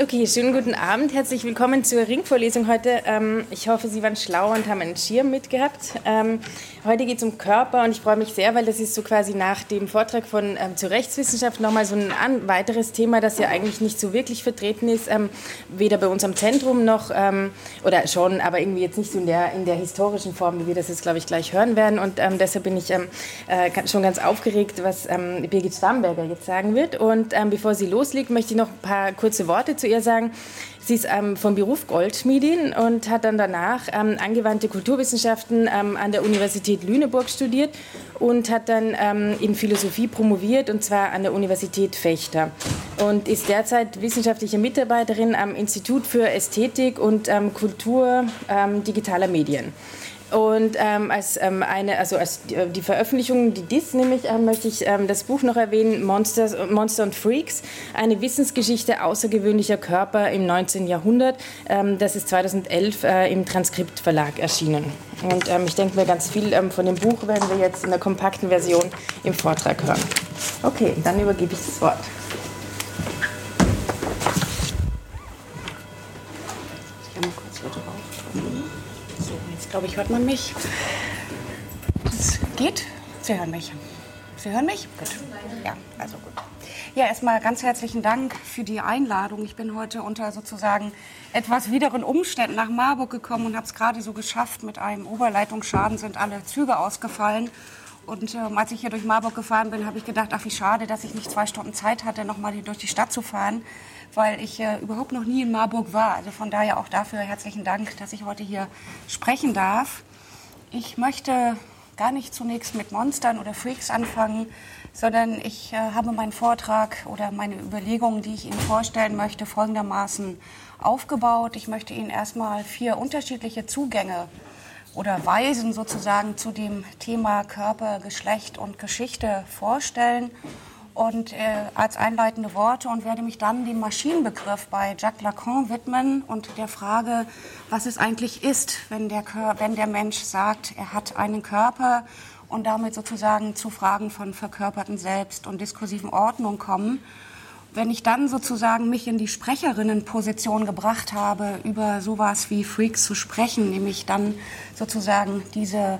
Okay, schönen guten Abend. Herzlich willkommen zur Ringvorlesung heute. Ähm, ich hoffe, Sie waren schlau und haben einen Schirm mitgehabt. Ähm, heute geht es um Körper und ich freue mich sehr, weil das ist so quasi nach dem Vortrag von ähm, zur Rechtswissenschaft nochmal so ein weiteres Thema, das ja eigentlich nicht so wirklich vertreten ist, ähm, weder bei uns am Zentrum noch, ähm, oder schon, aber irgendwie jetzt nicht so in der, in der historischen Form, wie wir das jetzt, glaube ich, gleich hören werden. Und ähm, deshalb bin ich äh, schon ganz aufgeregt, was Birgit Stamberger jetzt sagen wird. Und bevor sie loslegt, möchte ich noch ein paar kurze Worte zu ihr sagen. Sie ist ähm, vom Beruf Goldschmiedin und hat dann danach ähm, angewandte Kulturwissenschaften ähm, an der Universität Lüneburg studiert und hat dann ähm, in Philosophie promoviert und zwar an der Universität Fechter und ist derzeit wissenschaftliche Mitarbeiterin am Institut für Ästhetik und ähm, Kultur ähm, digitaler Medien. Und ähm, als ähm, eine, also als die, äh, die Veröffentlichung, die DIS nämlich, ähm, möchte ich ähm, das Buch noch erwähnen, Monsters, Monster und Freaks, eine Wissensgeschichte außergewöhnlicher Körper im 19. Jahrhundert. Ähm, das ist 2011 äh, im Transkriptverlag erschienen. Und ähm, ich denke mir, ganz viel von dem Buch werden wir jetzt in der kompakten Version im Vortrag hören. Okay, dann übergebe ich das Wort. Glaube ich, hört man mich. Es geht. Sie hören mich. Sie hören mich? Gut. Ja, also gut. Ja, erstmal ganz herzlichen Dank für die Einladung. Ich bin heute unter sozusagen etwas wideren Umständen nach Marburg gekommen und habe es gerade so geschafft. Mit einem Oberleitungsschaden sind alle Züge ausgefallen. Und ähm, als ich hier durch Marburg gefahren bin, habe ich gedacht, ach wie schade, dass ich nicht zwei Stunden Zeit hatte, nochmal durch die Stadt zu fahren weil ich äh, überhaupt noch nie in Marburg war. Also von daher auch dafür herzlichen Dank, dass ich heute hier sprechen darf. Ich möchte gar nicht zunächst mit Monstern oder Freaks anfangen, sondern ich äh, habe meinen Vortrag oder meine Überlegungen, die ich Ihnen vorstellen möchte, folgendermaßen aufgebaut. Ich möchte Ihnen erstmal vier unterschiedliche Zugänge oder Weisen sozusagen zu dem Thema Körper, Geschlecht und Geschichte vorstellen und äh, als einleitende Worte und werde mich dann dem Maschinenbegriff bei Jacques Lacan widmen und der Frage, was es eigentlich ist, wenn der, wenn der Mensch sagt, er hat einen Körper und damit sozusagen zu Fragen von verkörperten Selbst und diskursiven Ordnung kommen. Wenn ich dann sozusagen mich in die Sprecherinnenposition gebracht habe, über sowas wie Freaks zu sprechen, nämlich dann sozusagen diese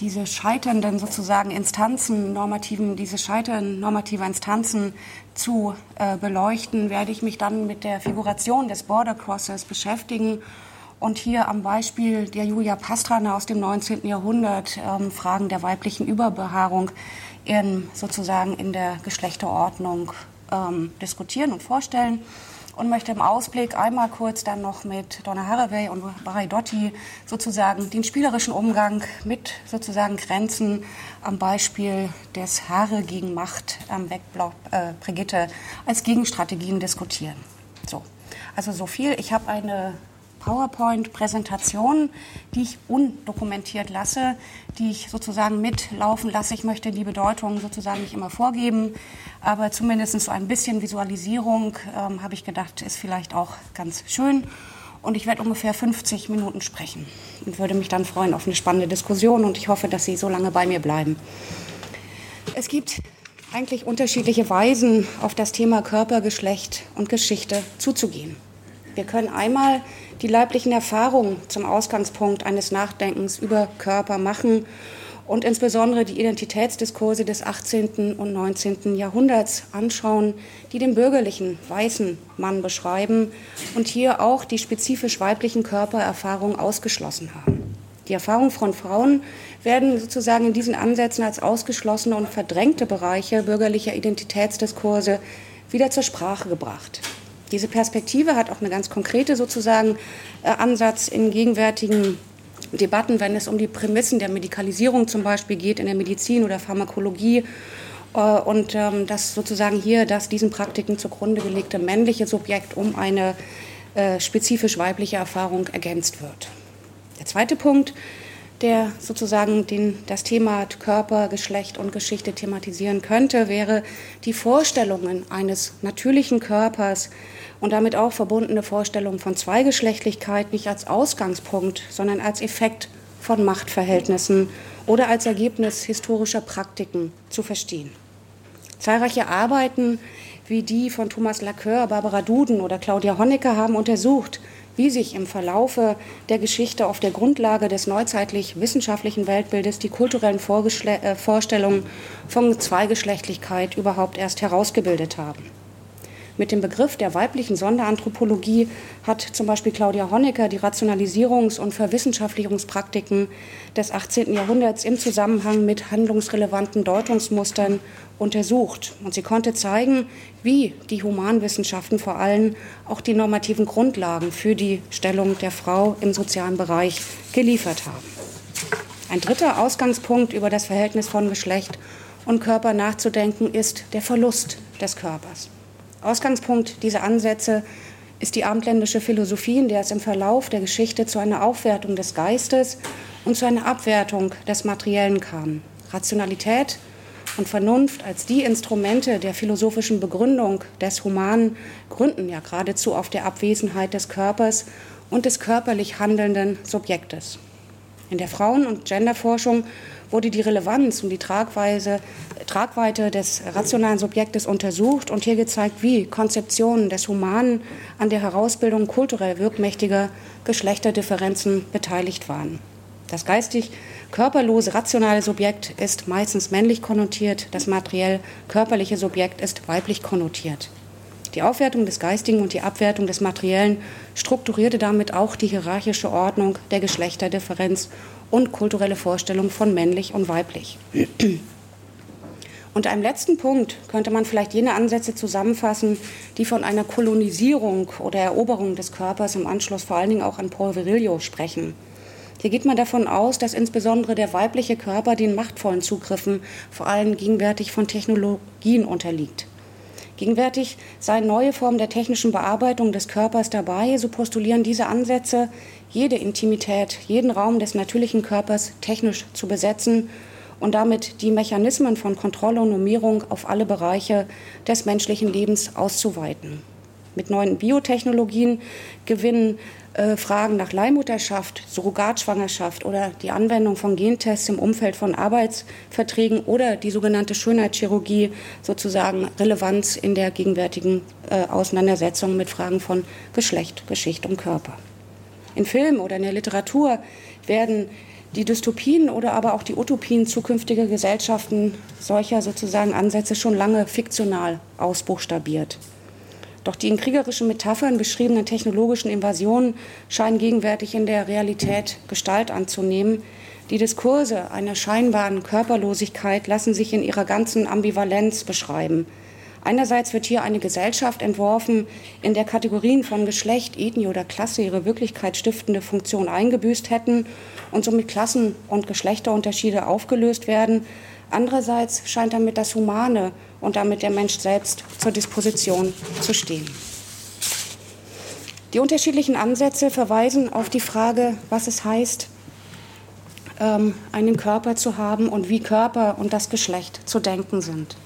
diese scheiternden sozusagen Instanzen, normativen, diese scheitern normativer Instanzen zu äh, beleuchten, werde ich mich dann mit der Figuration des Border Crossers beschäftigen und hier am Beispiel der Julia Pastrana aus dem 19. Jahrhundert ähm, Fragen der weiblichen Überbehaarung in, sozusagen in der Geschlechterordnung ähm, diskutieren und vorstellen und möchte im Ausblick einmal kurz dann noch mit Donna Haraway und Barry Dotti sozusagen den spielerischen Umgang mit sozusagen Grenzen am Beispiel des Haare gegen Macht am Wegblock äh, Brigitte als Gegenstrategien diskutieren. So, also so viel. Ich habe eine PowerPoint-Präsentation, die ich undokumentiert lasse, die ich sozusagen mitlaufen lasse. Ich möchte die Bedeutung sozusagen nicht immer vorgeben, aber zumindest so ein bisschen Visualisierung, ähm, habe ich gedacht, ist vielleicht auch ganz schön. Und ich werde ungefähr 50 Minuten sprechen und würde mich dann freuen auf eine spannende Diskussion und ich hoffe, dass Sie so lange bei mir bleiben. Es gibt eigentlich unterschiedliche Weisen, auf das Thema Körper, Geschlecht und Geschichte zuzugehen. Wir können einmal die leiblichen Erfahrungen zum Ausgangspunkt eines Nachdenkens über Körper machen und insbesondere die Identitätsdiskurse des 18. und 19. Jahrhunderts anschauen, die den bürgerlichen weißen Mann beschreiben und hier auch die spezifisch weiblichen Körpererfahrungen ausgeschlossen haben. Die Erfahrungen von Frauen werden sozusagen in diesen Ansätzen als ausgeschlossene und verdrängte Bereiche bürgerlicher Identitätsdiskurse wieder zur Sprache gebracht. Diese Perspektive hat auch eine ganz konkrete sozusagen äh, Ansatz in gegenwärtigen Debatten, wenn es um die Prämissen der Medikalisierung zum Beispiel geht in der Medizin oder Pharmakologie äh, und ähm, dass sozusagen hier das diesen Praktiken zugrunde gelegte männliche Subjekt um eine äh, spezifisch weibliche Erfahrung ergänzt wird. Der zweite Punkt der sozusagen den, das Thema Körper, Geschlecht und Geschichte thematisieren könnte, wäre die Vorstellungen eines natürlichen Körpers und damit auch verbundene Vorstellungen von Zweigeschlechtlichkeit nicht als Ausgangspunkt, sondern als Effekt von Machtverhältnissen oder als Ergebnis historischer Praktiken zu verstehen. Zahlreiche Arbeiten wie die von Thomas Lacoeur, Barbara Duden oder Claudia Honecker haben untersucht, wie sich im Verlaufe der Geschichte auf der Grundlage des neuzeitlich wissenschaftlichen Weltbildes die kulturellen äh, Vorstellungen von Zweigeschlechtlichkeit überhaupt erst herausgebildet haben. Mit dem Begriff der weiblichen Sonderanthropologie hat zum Beispiel Claudia Honecker die Rationalisierungs- und Verwissenschaftlichungspraktiken des 18. Jahrhunderts im Zusammenhang mit handlungsrelevanten Deutungsmustern untersucht. Und sie konnte zeigen, wie die Humanwissenschaften vor allem auch die normativen Grundlagen für die Stellung der Frau im sozialen Bereich geliefert haben. Ein dritter Ausgangspunkt über das Verhältnis von Geschlecht und Körper nachzudenken ist der Verlust des Körpers. Ausgangspunkt dieser Ansätze ist die abendländische Philosophie, in der es im Verlauf der Geschichte zu einer Aufwertung des Geistes und zu einer Abwertung des Materiellen kam. Rationalität und Vernunft als die Instrumente der philosophischen Begründung des Humanen gründen ja geradezu auf der Abwesenheit des Körpers und des körperlich handelnden Subjektes. In der Frauen- und Genderforschung wurde die Relevanz und die Tragweise, Tragweite des rationalen Subjektes untersucht und hier gezeigt, wie Konzeptionen des Humanen an der Herausbildung kulturell wirkmächtiger Geschlechterdifferenzen beteiligt waren. Das geistig körperlose rationale Subjekt ist meistens männlich konnotiert, das materiell körperliche Subjekt ist weiblich konnotiert. Die Aufwertung des Geistigen und die Abwertung des Materiellen strukturierte damit auch die hierarchische Ordnung der Geschlechterdifferenz und kulturelle Vorstellung von männlich und weiblich. Unter einem letzten Punkt könnte man vielleicht jene Ansätze zusammenfassen, die von einer Kolonisierung oder Eroberung des Körpers im Anschluss vor allen Dingen auch an Paul Virilio sprechen. Hier geht man davon aus, dass insbesondere der weibliche Körper den machtvollen Zugriffen vor allem gegenwärtig von Technologien unterliegt. Gegenwärtig seien neue Formen der technischen Bearbeitung des Körpers dabei, so postulieren diese Ansätze, jede Intimität, jeden Raum des natürlichen Körpers technisch zu besetzen und damit die Mechanismen von Kontrolle und Normierung auf alle Bereiche des menschlichen Lebens auszuweiten. Mit neuen Biotechnologien gewinnen äh, Fragen nach Leihmutterschaft, Surrogatschwangerschaft oder die Anwendung von Gentests im Umfeld von Arbeitsverträgen oder die sogenannte Schönheitschirurgie sozusagen Relevanz in der gegenwärtigen äh, Auseinandersetzung mit Fragen von Geschlecht, Geschichte und Körper. In Film oder in der Literatur werden die Dystopien oder aber auch die Utopien zukünftiger Gesellschaften solcher sozusagen Ansätze schon lange fiktional ausbuchstabiert. Doch die in kriegerischen Metaphern beschriebenen technologischen Invasionen scheinen gegenwärtig in der Realität Gestalt anzunehmen. Die Diskurse einer scheinbaren Körperlosigkeit lassen sich in ihrer ganzen Ambivalenz beschreiben. Einerseits wird hier eine Gesellschaft entworfen, in der Kategorien von Geschlecht, Ethnie oder Klasse ihre wirklichkeitsstiftende Funktion eingebüßt hätten und somit Klassen- und Geschlechterunterschiede aufgelöst werden. Andererseits scheint damit das Humane und damit der Mensch selbst zur Disposition zu stehen. Die unterschiedlichen Ansätze verweisen auf die Frage, was es heißt, ähm, einen Körper zu haben und wie Körper und das Geschlecht zu denken sind.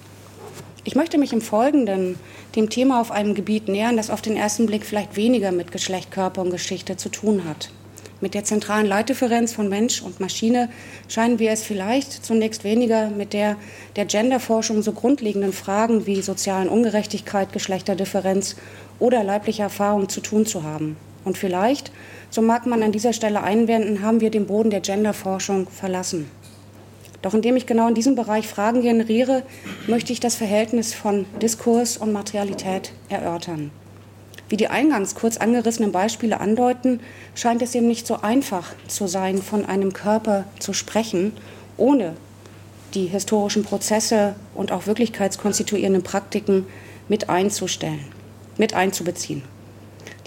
Ich möchte mich im Folgenden dem Thema auf einem Gebiet nähern, das auf den ersten Blick vielleicht weniger mit Geschlecht, Körper und Geschichte zu tun hat. Mit der zentralen Leitdifferenz von Mensch und Maschine scheinen wir es vielleicht zunächst weniger mit der der Genderforschung so grundlegenden Fragen wie sozialen Ungerechtigkeit, Geschlechterdifferenz oder leibliche Erfahrung zu tun zu haben. Und vielleicht, so mag man an dieser Stelle einwenden, haben wir den Boden der Genderforschung verlassen. Doch indem ich genau in diesem Bereich Fragen generiere, möchte ich das Verhältnis von Diskurs und Materialität erörtern. Wie die eingangs kurz angerissenen Beispiele andeuten, scheint es eben nicht so einfach zu sein, von einem Körper zu sprechen, ohne die historischen Prozesse und auch wirklichkeitskonstituierenden Praktiken mit einzustellen, mit einzubeziehen.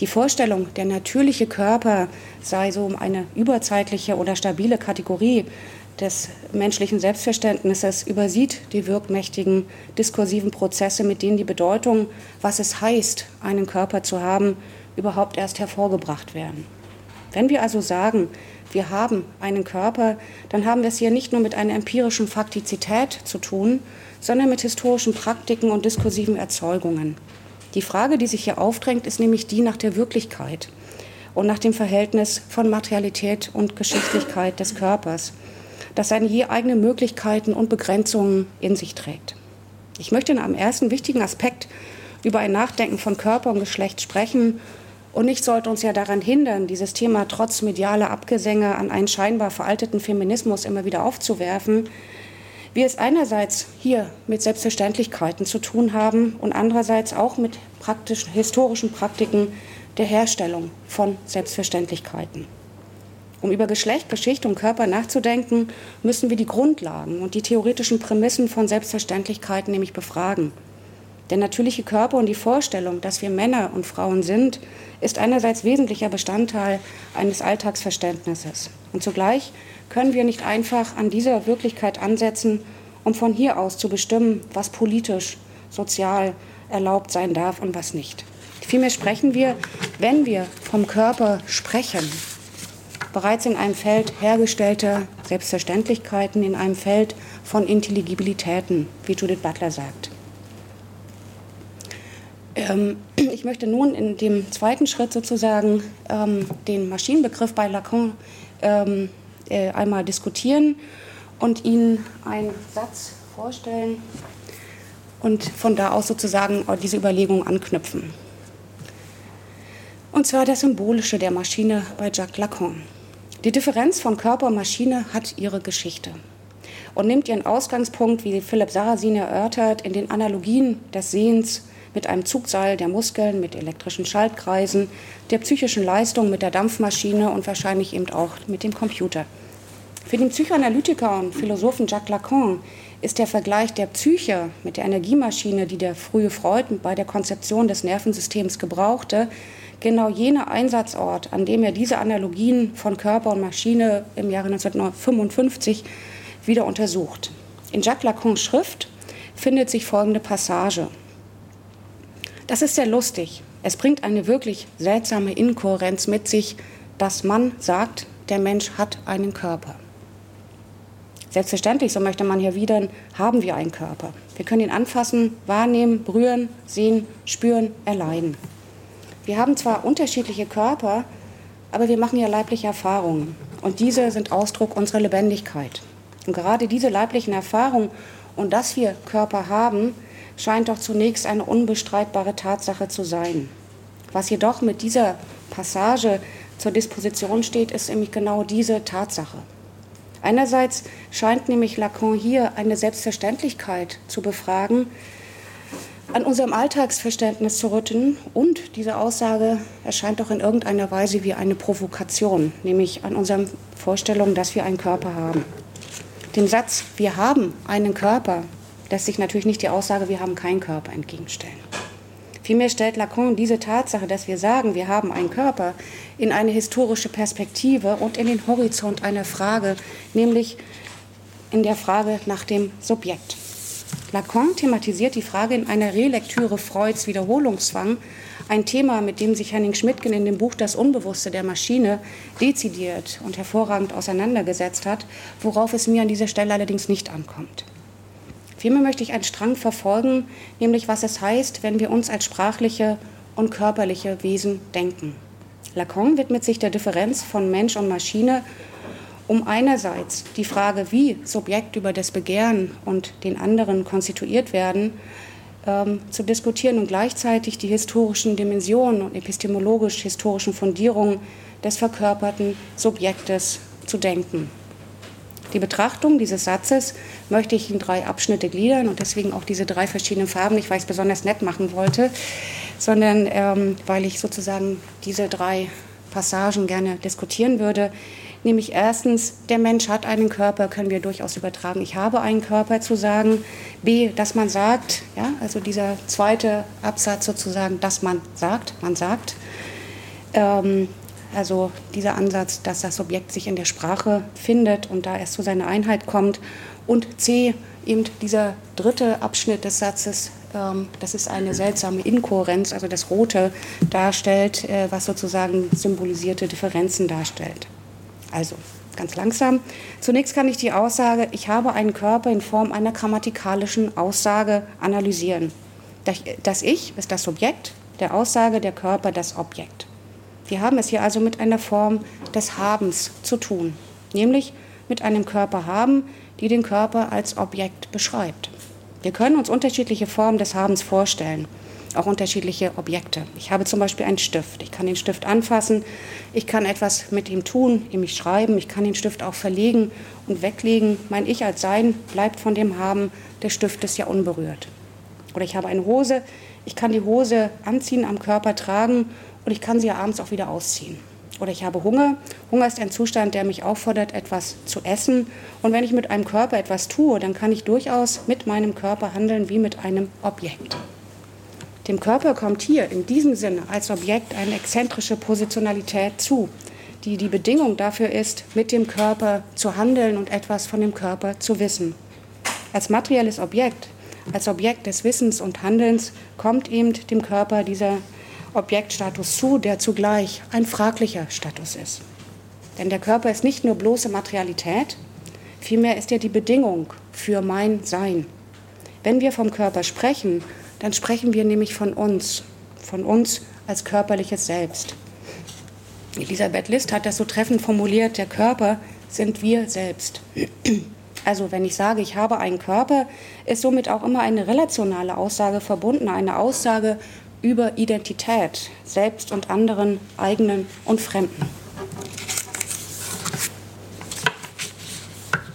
Die Vorstellung, der natürliche Körper sei so eine überzeitliche oder stabile Kategorie, des menschlichen Selbstverständnisses übersieht die wirkmächtigen diskursiven Prozesse, mit denen die Bedeutung, was es heißt, einen Körper zu haben, überhaupt erst hervorgebracht werden. Wenn wir also sagen, wir haben einen Körper, dann haben wir es hier nicht nur mit einer empirischen Faktizität zu tun, sondern mit historischen Praktiken und diskursiven Erzeugungen. Die Frage, die sich hier aufdrängt, ist nämlich die nach der Wirklichkeit und nach dem Verhältnis von Materialität und Geschichtlichkeit des Körpers das seine je eigenen Möglichkeiten und Begrenzungen in sich trägt. Ich möchte in einem ersten wichtigen Aspekt über ein Nachdenken von Körper und Geschlecht sprechen. Und nichts sollte uns ja daran hindern, dieses Thema trotz medialer Abgesänge an einen scheinbar veralteten Feminismus immer wieder aufzuwerfen. Wir es einerseits hier mit Selbstverständlichkeiten zu tun haben und andererseits auch mit praktischen, historischen Praktiken der Herstellung von Selbstverständlichkeiten. Um über Geschlecht, Geschichte und Körper nachzudenken, müssen wir die Grundlagen und die theoretischen Prämissen von Selbstverständlichkeiten nämlich befragen. Der natürliche Körper und die Vorstellung, dass wir Männer und Frauen sind, ist einerseits wesentlicher Bestandteil eines Alltagsverständnisses. Und zugleich können wir nicht einfach an dieser Wirklichkeit ansetzen, um von hier aus zu bestimmen, was politisch, sozial erlaubt sein darf und was nicht. Vielmehr sprechen wir, wenn wir vom Körper sprechen, bereits in einem Feld hergestellter Selbstverständlichkeiten, in einem Feld von Intelligibilitäten, wie Judith Butler sagt. Ähm, ich möchte nun in dem zweiten Schritt sozusagen ähm, den Maschinenbegriff bei Lacan ähm, äh, einmal diskutieren und Ihnen einen Satz vorstellen und von da aus sozusagen diese Überlegung anknüpfen. Und zwar das Symbolische der Maschine bei Jacques Lacan. Die Differenz von Körper und Maschine hat ihre Geschichte und nimmt ihren Ausgangspunkt, wie Philipp Sarrazin erörtert, in den Analogien des Sehens mit einem Zugseil der Muskeln, mit elektrischen Schaltkreisen, der psychischen Leistung mit der Dampfmaschine und wahrscheinlich eben auch mit dem Computer. Für den Psychoanalytiker und Philosophen Jacques Lacan ist der Vergleich der Psyche mit der Energiemaschine, die der frühe Freud bei der Konzeption des Nervensystems gebrauchte, genau jener Einsatzort, an dem er diese Analogien von Körper und Maschine im Jahre 1955 wieder untersucht. In Jacques Lacans Schrift findet sich folgende Passage. Das ist sehr lustig. Es bringt eine wirklich seltsame Inkohärenz mit sich, dass man sagt, der Mensch hat einen Körper. Selbstverständlich, so möchte man hier wieder, haben wir einen Körper. Wir können ihn anfassen, wahrnehmen, berühren, sehen, spüren, erleiden. Wir haben zwar unterschiedliche Körper, aber wir machen ja leibliche Erfahrungen. Und diese sind Ausdruck unserer Lebendigkeit. Und gerade diese leiblichen Erfahrungen und dass wir Körper haben, scheint doch zunächst eine unbestreitbare Tatsache zu sein. Was jedoch mit dieser Passage zur Disposition steht, ist nämlich genau diese Tatsache. Einerseits scheint nämlich Lacan hier eine Selbstverständlichkeit zu befragen, an unserem Alltagsverständnis zu rütteln. Und diese Aussage erscheint doch in irgendeiner Weise wie eine Provokation, nämlich an unseren Vorstellungen, dass wir einen Körper haben. Dem Satz, wir haben einen Körper, lässt sich natürlich nicht die Aussage, wir haben keinen Körper entgegenstellen. Vielmehr stellt Lacan diese Tatsache, dass wir sagen, wir haben einen Körper, in eine historische Perspektive und in den Horizont einer Frage, nämlich in der Frage nach dem Subjekt. Lacan thematisiert die Frage in einer Relektüre Freuds Wiederholungszwang, ein Thema, mit dem sich Henning Schmidtgen in dem Buch Das Unbewusste der Maschine dezidiert und hervorragend auseinandergesetzt hat, worauf es mir an dieser Stelle allerdings nicht ankommt. Vielmehr möchte ich einen Strang verfolgen, nämlich was es heißt, wenn wir uns als sprachliche und körperliche Wesen denken. Lacan widmet sich der Differenz von Mensch und Maschine um einerseits die Frage, wie Subjekt über das Begehren und den anderen konstituiert werden, ähm, zu diskutieren und gleichzeitig die historischen Dimensionen und epistemologisch-historischen Fundierungen des verkörperten Subjektes zu denken. Die Betrachtung dieses Satzes möchte ich in drei Abschnitte gliedern und deswegen auch diese drei verschiedenen Farben, nicht weil ich es besonders nett machen wollte, sondern ähm, weil ich sozusagen diese drei Passagen gerne diskutieren würde. Nämlich erstens, der Mensch hat einen Körper, können wir durchaus übertragen. Ich habe einen Körper zu sagen. B, dass man sagt, ja, also dieser zweite Absatz sozusagen, dass man sagt, man sagt. Ähm, also dieser Ansatz, dass das Subjekt sich in der Sprache findet und da erst zu seiner Einheit kommt. Und C, eben dieser dritte Abschnitt des Satzes, ähm, das ist eine seltsame Inkohärenz, also das Rote darstellt, äh, was sozusagen symbolisierte Differenzen darstellt. Also ganz langsam. Zunächst kann ich die Aussage, ich habe einen Körper in Form einer grammatikalischen Aussage analysieren. Das Ich ist das Subjekt, der Aussage der Körper das Objekt. Wir haben es hier also mit einer Form des Habens zu tun, nämlich mit einem Körper haben, die den Körper als Objekt beschreibt. Wir können uns unterschiedliche Formen des Habens vorstellen. Auch unterschiedliche Objekte. Ich habe zum Beispiel einen Stift. Ich kann den Stift anfassen, ich kann etwas mit ihm tun, nämlich schreiben, ich kann den Stift auch verlegen und weglegen. Mein Ich als Sein bleibt von dem Haben des Stiftes ja unberührt. Oder ich habe eine Hose, ich kann die Hose anziehen, am Körper tragen und ich kann sie ja abends auch wieder ausziehen. Oder ich habe Hunger. Hunger ist ein Zustand, der mich auffordert, etwas zu essen. Und wenn ich mit einem Körper etwas tue, dann kann ich durchaus mit meinem Körper handeln wie mit einem Objekt. Dem Körper kommt hier in diesem Sinne als Objekt eine exzentrische Positionalität zu, die die Bedingung dafür ist, mit dem Körper zu handeln und etwas von dem Körper zu wissen. Als materielles Objekt, als Objekt des Wissens und Handelns kommt eben dem Körper dieser Objektstatus zu, der zugleich ein fraglicher Status ist. Denn der Körper ist nicht nur bloße Materialität, vielmehr ist er die Bedingung für mein Sein. Wenn wir vom Körper sprechen, dann sprechen wir nämlich von uns, von uns als körperliches Selbst. Elisabeth List hat das so treffend formuliert, der Körper sind wir selbst. Also wenn ich sage, ich habe einen Körper, ist somit auch immer eine relationale Aussage verbunden, eine Aussage über Identität, selbst und anderen, eigenen und fremden.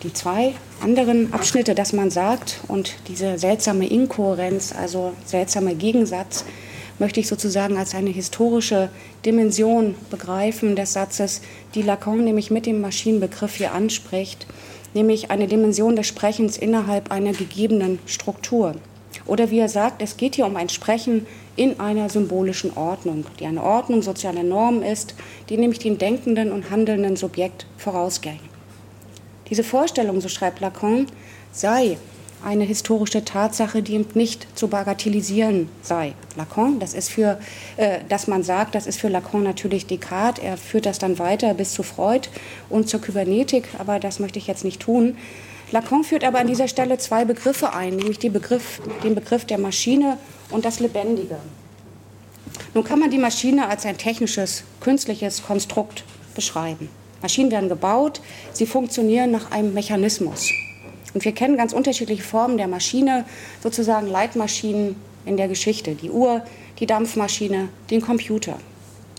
Die zwei anderen Abschnitte, dass man sagt, und diese seltsame Inkohärenz, also seltsamer Gegensatz, möchte ich sozusagen als eine historische Dimension begreifen des Satzes, die Lacan nämlich mit dem Maschinenbegriff hier anspricht, nämlich eine Dimension des Sprechens innerhalb einer gegebenen Struktur. Oder wie er sagt, es geht hier um ein Sprechen in einer symbolischen Ordnung, die eine Ordnung sozialer Normen ist, die nämlich dem denkenden und handelnden Subjekt vorausging. Diese Vorstellung, so schreibt Lacan, sei eine historische Tatsache, die eben nicht zu bagatellisieren sei. Lacan, das ist für, äh, dass man sagt, das ist für Lacan natürlich Descartes. Er führt das dann weiter bis zu Freud und zur Kybernetik, aber das möchte ich jetzt nicht tun. Lacan führt aber an dieser Stelle zwei Begriffe ein, nämlich Begriff, den Begriff der Maschine und das Lebendige. Nun kann man die Maschine als ein technisches, künstliches Konstrukt beschreiben. Maschinen werden gebaut, sie funktionieren nach einem Mechanismus. Und wir kennen ganz unterschiedliche Formen der Maschine, sozusagen Leitmaschinen in der Geschichte. Die Uhr, die Dampfmaschine, den Computer.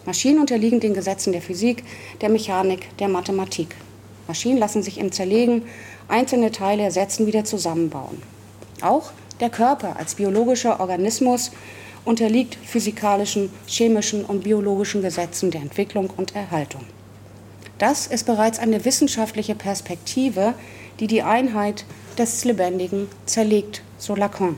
Maschinen unterliegen den Gesetzen der Physik, der Mechanik, der Mathematik. Maschinen lassen sich im Zerlegen einzelne Teile ersetzen, wieder zusammenbauen. Auch der Körper als biologischer Organismus unterliegt physikalischen, chemischen und biologischen Gesetzen der Entwicklung und Erhaltung. Das ist bereits eine wissenschaftliche Perspektive, die die Einheit des Lebendigen zerlegt, so Lacan.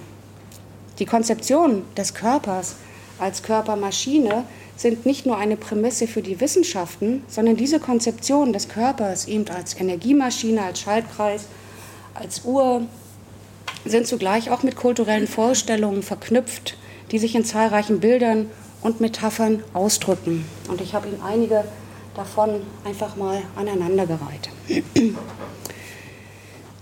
Die Konzeption des Körpers als Körpermaschine sind nicht nur eine Prämisse für die Wissenschaften, sondern diese Konzeption des Körpers eben als Energiemaschine, als Schaltkreis, als Uhr, sind zugleich auch mit kulturellen Vorstellungen verknüpft, die sich in zahlreichen Bildern und Metaphern ausdrücken. Und ich habe Ihnen einige davon einfach mal aneinandergereiht.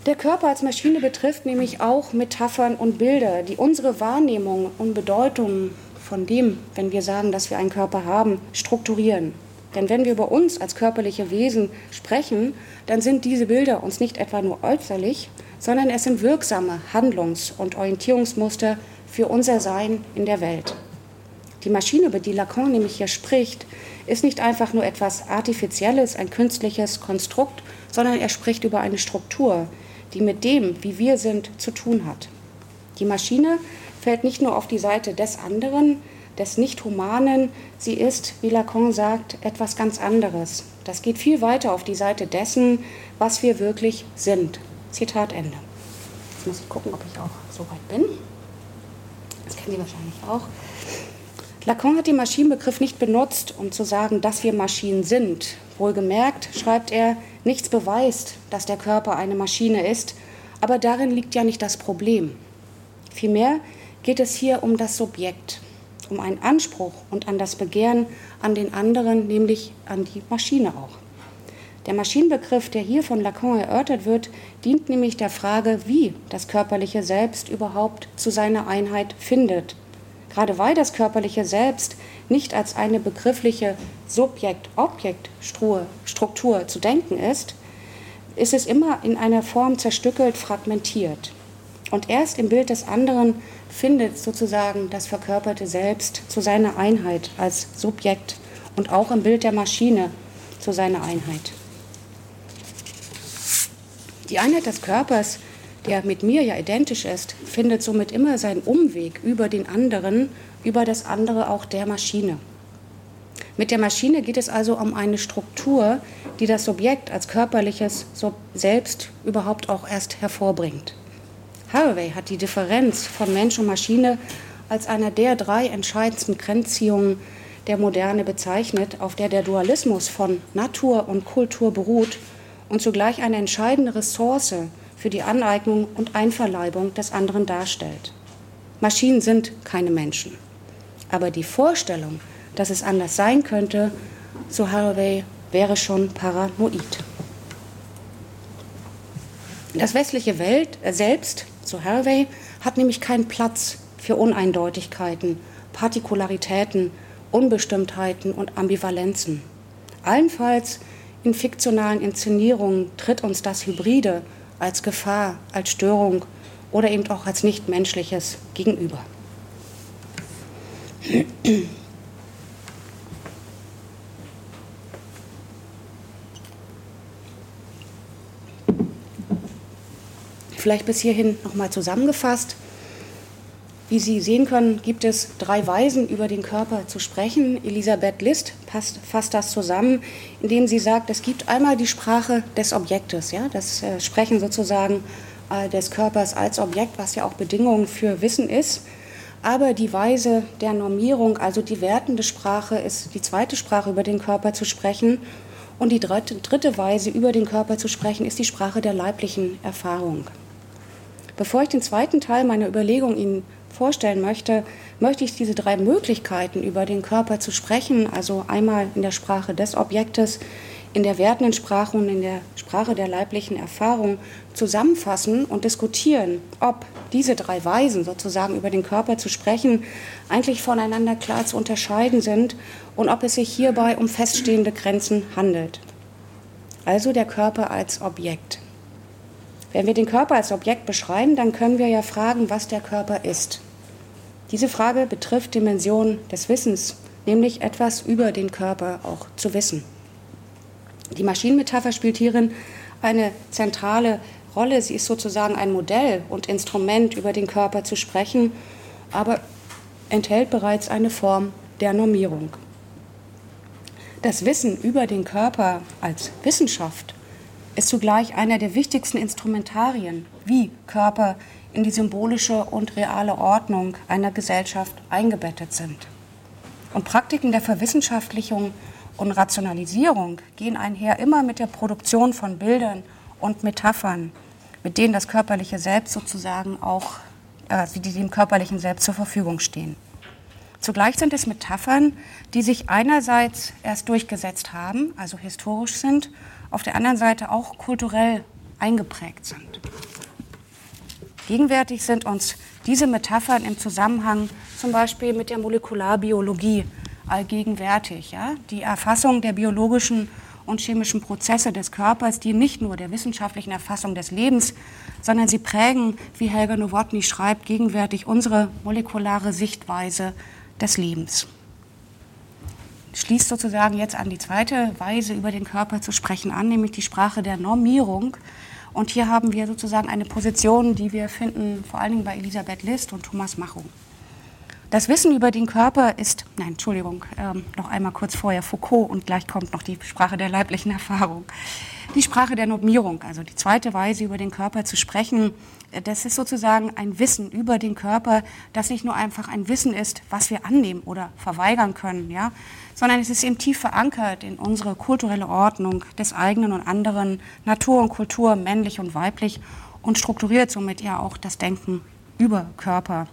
Der Körper als Maschine betrifft nämlich auch Metaphern und Bilder, die unsere Wahrnehmung und Bedeutung von dem, wenn wir sagen, dass wir einen Körper haben, strukturieren. Denn wenn wir über uns als körperliche Wesen sprechen, dann sind diese Bilder uns nicht etwa nur äußerlich, sondern es sind wirksame Handlungs- und Orientierungsmuster für unser Sein in der Welt. Die Maschine, über die Lacan nämlich hier spricht, ist nicht einfach nur etwas Artifizielles, ein künstliches Konstrukt, sondern er spricht über eine Struktur, die mit dem, wie wir sind, zu tun hat. Die Maschine fällt nicht nur auf die Seite des anderen, des Nicht-Humanen, sie ist, wie Lacan sagt, etwas ganz anderes. Das geht viel weiter auf die Seite dessen, was wir wirklich sind. Zitat Ende. Jetzt muss ich gucken, ob ich auch so weit bin. Das kennen Sie wahrscheinlich auch. Lacan hat den Maschinenbegriff nicht benutzt, um zu sagen, dass wir Maschinen sind. Wohlgemerkt, schreibt er, nichts beweist, dass der Körper eine Maschine ist, aber darin liegt ja nicht das Problem. Vielmehr geht es hier um das Subjekt, um einen Anspruch und an das Begehren an den anderen, nämlich an die Maschine auch. Der Maschinenbegriff, der hier von Lacan erörtert wird, dient nämlich der Frage, wie das körperliche Selbst überhaupt zu seiner Einheit findet. Gerade weil das körperliche Selbst nicht als eine begriffliche Subjekt-Objekt-Struktur zu denken ist, ist es immer in einer Form zerstückelt, fragmentiert. Und erst im Bild des anderen findet sozusagen das verkörperte Selbst zu seiner Einheit als Subjekt und auch im Bild der Maschine zu seiner Einheit. Die Einheit des Körpers, der mit mir ja identisch ist, findet somit immer seinen Umweg über den anderen, über das andere auch der Maschine. Mit der Maschine geht es also um eine Struktur, die das Subjekt als körperliches Selbst überhaupt auch erst hervorbringt. Haraway hat die Differenz von Mensch und Maschine als einer der drei entscheidendsten Grenzziehungen der Moderne bezeichnet, auf der der Dualismus von Natur und Kultur beruht und zugleich eine entscheidende Ressource für die Aneignung und Einverleibung des anderen darstellt. Maschinen sind keine Menschen. Aber die Vorstellung, dass es anders sein könnte, so Haraway, wäre schon paranoid. Das westliche Welt äh, selbst, so Haraway, hat nämlich keinen Platz für Uneindeutigkeiten, Partikularitäten, Unbestimmtheiten und Ambivalenzen. Allenfalls in fiktionalen Inszenierungen tritt uns das Hybride als Gefahr, als Störung oder eben auch als Nichtmenschliches gegenüber. Vielleicht bis hierhin nochmal zusammengefasst. Wie Sie sehen können, gibt es drei Weisen, über den Körper zu sprechen. Elisabeth List passt, fasst das zusammen, indem sie sagt, es gibt einmal die Sprache des Objektes, ja, das äh, Sprechen sozusagen äh, des Körpers als Objekt, was ja auch Bedingung für Wissen ist. Aber die Weise der Normierung, also die wertende Sprache, ist die zweite Sprache über den Körper zu sprechen. Und die dritte, dritte Weise über den Körper zu sprechen, ist die Sprache der leiblichen Erfahrung. Bevor ich den zweiten Teil meiner Überlegung Ihnen vorstellen möchte, möchte ich diese drei Möglichkeiten, über den Körper zu sprechen, also einmal in der Sprache des Objektes, in der wertenden Sprache und in der Sprache der leiblichen Erfahrung zusammenfassen und diskutieren, ob diese drei Weisen sozusagen über den Körper zu sprechen eigentlich voneinander klar zu unterscheiden sind und ob es sich hierbei um feststehende Grenzen handelt. Also der Körper als Objekt. Wenn wir den Körper als Objekt beschreiben, dann können wir ja fragen, was der Körper ist. Diese Frage betrifft Dimension des Wissens, nämlich etwas über den Körper auch zu wissen. Die Maschinenmetapher spielt hierin eine zentrale Rolle. Sie ist sozusagen ein Modell und Instrument, über den Körper zu sprechen, aber enthält bereits eine Form der Normierung. Das Wissen über den Körper als Wissenschaft ist zugleich einer der wichtigsten Instrumentarien, wie Körper in die symbolische und reale Ordnung einer Gesellschaft eingebettet sind. Und Praktiken der Verwissenschaftlichung und Rationalisierung gehen einher immer mit der Produktion von Bildern und Metaphern, mit denen das körperliche Selbst sozusagen auch, äh, die dem körperlichen Selbst zur Verfügung stehen. Zugleich sind es Metaphern, die sich einerseits erst durchgesetzt haben, also historisch sind, auf der anderen Seite auch kulturell eingeprägt sind. Gegenwärtig sind uns diese Metaphern im Zusammenhang zum Beispiel mit der Molekularbiologie allgegenwärtig. Ja? Die Erfassung der biologischen und chemischen Prozesse des Körpers, die nicht nur der wissenschaftlichen Erfassung des Lebens, sondern sie prägen, wie Helga Nowotny schreibt, gegenwärtig unsere molekulare Sichtweise des Lebens schließt sozusagen jetzt an die zweite Weise, über den Körper zu sprechen an, nämlich die Sprache der Normierung. Und hier haben wir sozusagen eine Position, die wir finden vor allen Dingen bei Elisabeth List und Thomas Machung. Das Wissen über den Körper ist, nein, Entschuldigung, ähm, noch einmal kurz vorher Foucault und gleich kommt noch die Sprache der leiblichen Erfahrung. Die Sprache der Normierung, also die zweite Weise über den Körper zu sprechen, äh, das ist sozusagen ein Wissen über den Körper, das nicht nur einfach ein Wissen ist, was wir annehmen oder verweigern können, ja, sondern es ist eben tief verankert in unsere kulturelle Ordnung des eigenen und anderen, Natur und Kultur, männlich und weiblich und strukturiert somit ja auch das Denken über Körper,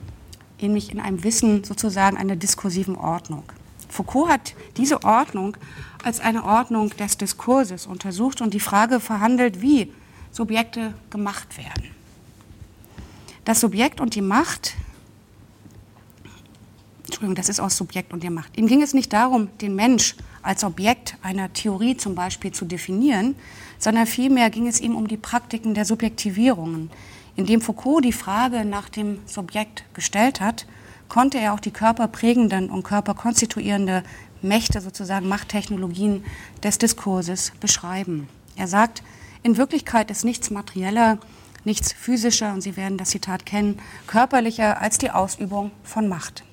nämlich in einem Wissen sozusagen einer diskursiven Ordnung. Foucault hat diese Ordnung als eine Ordnung des Diskurses untersucht und die Frage verhandelt, wie Subjekte gemacht werden. Das Subjekt und die Macht Entschuldigung, das ist aus Subjekt und der Macht. Ihm ging es nicht darum, den Mensch als Objekt einer Theorie zum Beispiel zu definieren, sondern vielmehr ging es ihm um die Praktiken der Subjektivierungen, Indem Foucault die Frage nach dem Subjekt gestellt hat, konnte er auch die körperprägenden und körperkonstituierende Mächte, sozusagen Machttechnologien des Diskurses beschreiben. Er sagt, in Wirklichkeit ist nichts materieller, nichts physischer, und Sie werden das Zitat kennen, körperlicher als die Ausübung von Macht.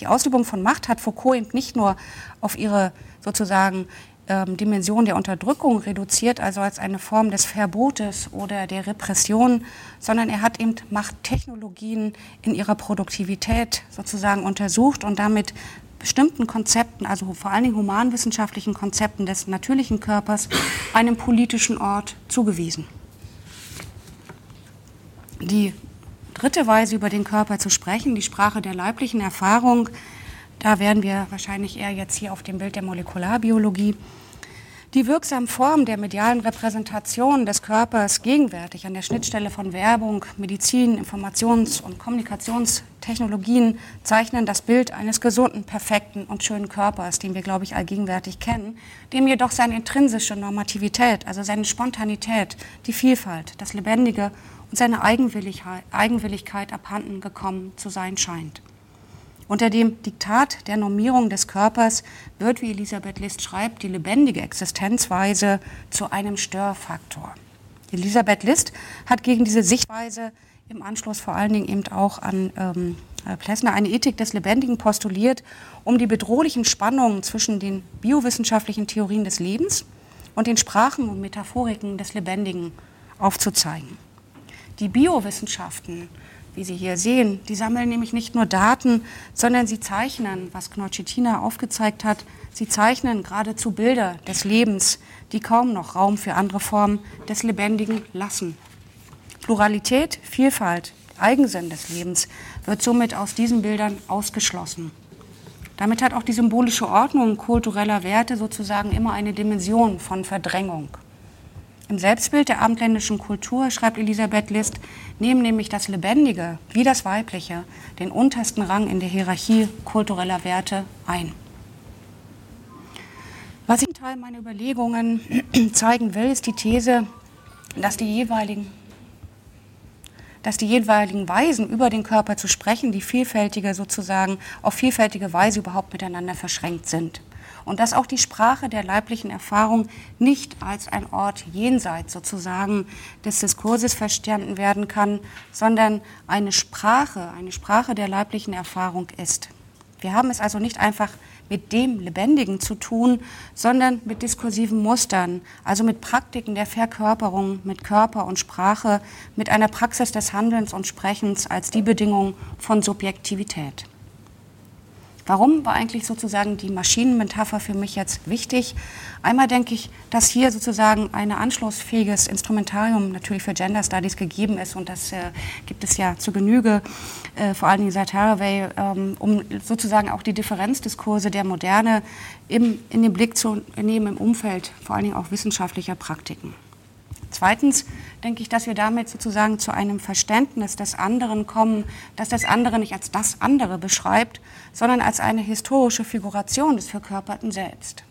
Die Ausübung von Macht hat Foucault eben nicht nur auf ihre sozusagen ähm, Dimension der Unterdrückung reduziert, also als eine Form des Verbotes oder der Repression, sondern er hat eben Machttechnologien in ihrer Produktivität sozusagen untersucht und damit bestimmten Konzepten, also vor allen Dingen humanwissenschaftlichen Konzepten des natürlichen Körpers, einem politischen Ort zugewiesen. Die dritte Weise, über den Körper zu sprechen, die Sprache der leiblichen Erfahrung, da werden wir wahrscheinlich eher jetzt hier auf dem Bild der Molekularbiologie. Die wirksamen Formen der medialen Repräsentation des Körpers gegenwärtig an der Schnittstelle von Werbung, Medizin, Informations- und Kommunikationstechnologien zeichnen das Bild eines gesunden, perfekten und schönen Körpers, den wir, glaube ich, allgegenwärtig kennen, dem jedoch seine intrinsische Normativität, also seine Spontanität, die Vielfalt, das Lebendige und seine Eigenwilligkeit, Eigenwilligkeit abhanden gekommen zu sein scheint. Unter dem Diktat der Normierung des Körpers wird, wie Elisabeth List schreibt, die lebendige Existenzweise zu einem Störfaktor. Elisabeth List hat gegen diese Sichtweise im Anschluss vor allen Dingen eben auch an ähm, Plessner eine Ethik des Lebendigen postuliert, um die bedrohlichen Spannungen zwischen den biowissenschaftlichen Theorien des Lebens und den Sprachen und Metaphoriken des Lebendigen aufzuzeigen. Die Biowissenschaften wie Sie hier sehen. Die sammeln nämlich nicht nur Daten, sondern sie zeichnen, was Knorchitina aufgezeigt hat, sie zeichnen geradezu Bilder des Lebens, die kaum noch Raum für andere Formen des Lebendigen lassen. Pluralität, Vielfalt, Eigensinn des Lebens wird somit aus diesen Bildern ausgeschlossen. Damit hat auch die symbolische Ordnung kultureller Werte sozusagen immer eine Dimension von Verdrängung. Im Selbstbild der abendländischen Kultur, schreibt Elisabeth List, nehmen nämlich das Lebendige wie das Weibliche den untersten Rang in der Hierarchie kultureller Werte ein. Was ich im Teil meiner Überlegungen zeigen will, ist die These, dass die jeweiligen dass die jeweiligen Weisen, über den Körper zu sprechen, die vielfältige sozusagen auf vielfältige Weise überhaupt miteinander verschränkt sind und dass auch die Sprache der leiblichen Erfahrung nicht als ein Ort jenseits sozusagen des Diskurses verstanden werden kann, sondern eine Sprache, eine Sprache der leiblichen Erfahrung ist. Wir haben es also nicht einfach mit dem Lebendigen zu tun, sondern mit diskursiven Mustern, also mit Praktiken der Verkörperung, mit Körper und Sprache, mit einer Praxis des Handelns und Sprechens als die Bedingung von Subjektivität. Warum war eigentlich sozusagen die Maschinenmetapher für mich jetzt wichtig? Einmal denke ich, dass hier sozusagen ein anschlussfähiges Instrumentarium natürlich für Gender Studies gegeben ist und das äh, gibt es ja zu Genüge, äh, vor allen Dingen seit Haraway, ähm, um sozusagen auch die Differenzdiskurse der Moderne im, in den Blick zu nehmen im Umfeld vor allen Dingen auch wissenschaftlicher Praktiken. Zweitens denke ich, dass wir damit sozusagen zu einem Verständnis des anderen kommen, dass das andere nicht als das andere beschreibt, sondern als eine historische Figuration des Verkörperten selbst.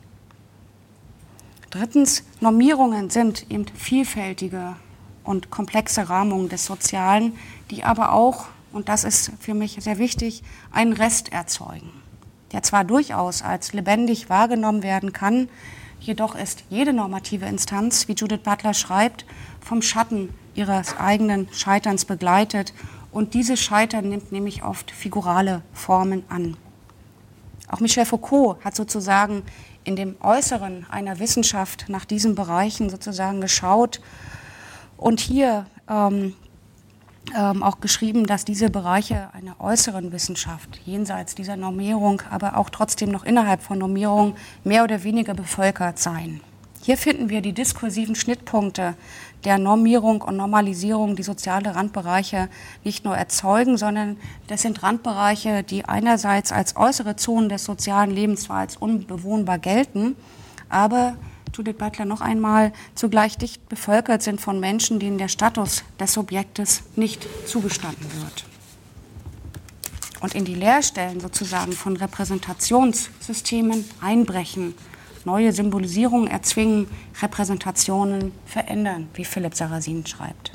Drittens, Normierungen sind eben vielfältige und komplexe Rahmungen des Sozialen, die aber auch, und das ist für mich sehr wichtig, einen Rest erzeugen, der zwar durchaus als lebendig wahrgenommen werden kann, Jedoch ist jede normative Instanz, wie Judith Butler schreibt, vom Schatten ihres eigenen Scheiterns begleitet. Und dieses Scheitern nimmt nämlich oft figurale Formen an. Auch Michel Foucault hat sozusagen in dem Äußeren einer Wissenschaft nach diesen Bereichen sozusagen geschaut und hier ähm, ähm, auch geschrieben, dass diese Bereiche einer äußeren Wissenschaft jenseits dieser Normierung, aber auch trotzdem noch innerhalb von Normierung mehr oder weniger bevölkert seien. Hier finden wir die diskursiven Schnittpunkte der Normierung und Normalisierung, die soziale Randbereiche nicht nur erzeugen, sondern das sind Randbereiche, die einerseits als äußere Zonen des sozialen Lebens zwar als unbewohnbar gelten, aber Judith Butler noch einmal, zugleich dicht bevölkert sind von Menschen, denen der Status des Subjektes nicht zugestanden wird. Und in die Leerstellen sozusagen von Repräsentationssystemen einbrechen, neue Symbolisierungen erzwingen, Repräsentationen verändern, wie Philipp Sarrazin schreibt.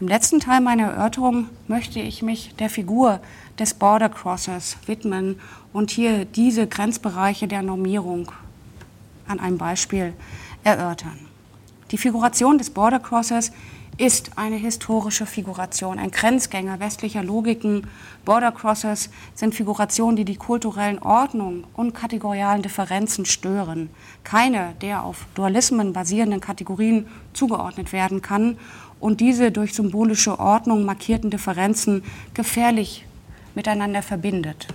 Im letzten Teil meiner Erörterung möchte ich mich der Figur des Border Crossers widmen und hier diese Grenzbereiche der Normierung an einem Beispiel erörtern. Die Figuration des Border Crossers ist eine historische Figuration, ein Grenzgänger westlicher Logiken. Border Crossers sind Figurationen, die die kulturellen Ordnung und kategorialen Differenzen stören. Keine der auf Dualismen basierenden Kategorien zugeordnet werden kann und diese durch symbolische Ordnung markierten Differenzen gefährlich miteinander verbindet.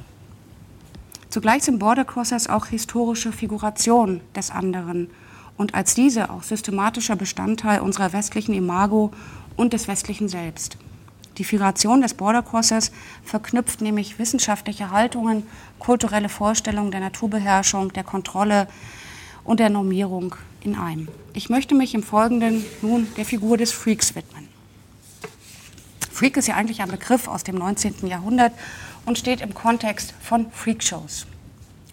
Zugleich sind Border Crossers auch historische Figurationen des anderen und als diese auch systematischer Bestandteil unserer westlichen Imago und des westlichen Selbst. Die Figuration des Border Crossers verknüpft nämlich wissenschaftliche Haltungen, kulturelle Vorstellungen der Naturbeherrschung, der Kontrolle und der Normierung in einem. Ich möchte mich im Folgenden nun der Figur des Freaks widmen. Freak ist ja eigentlich ein Begriff aus dem 19. Jahrhundert und steht im Kontext von Freakshows.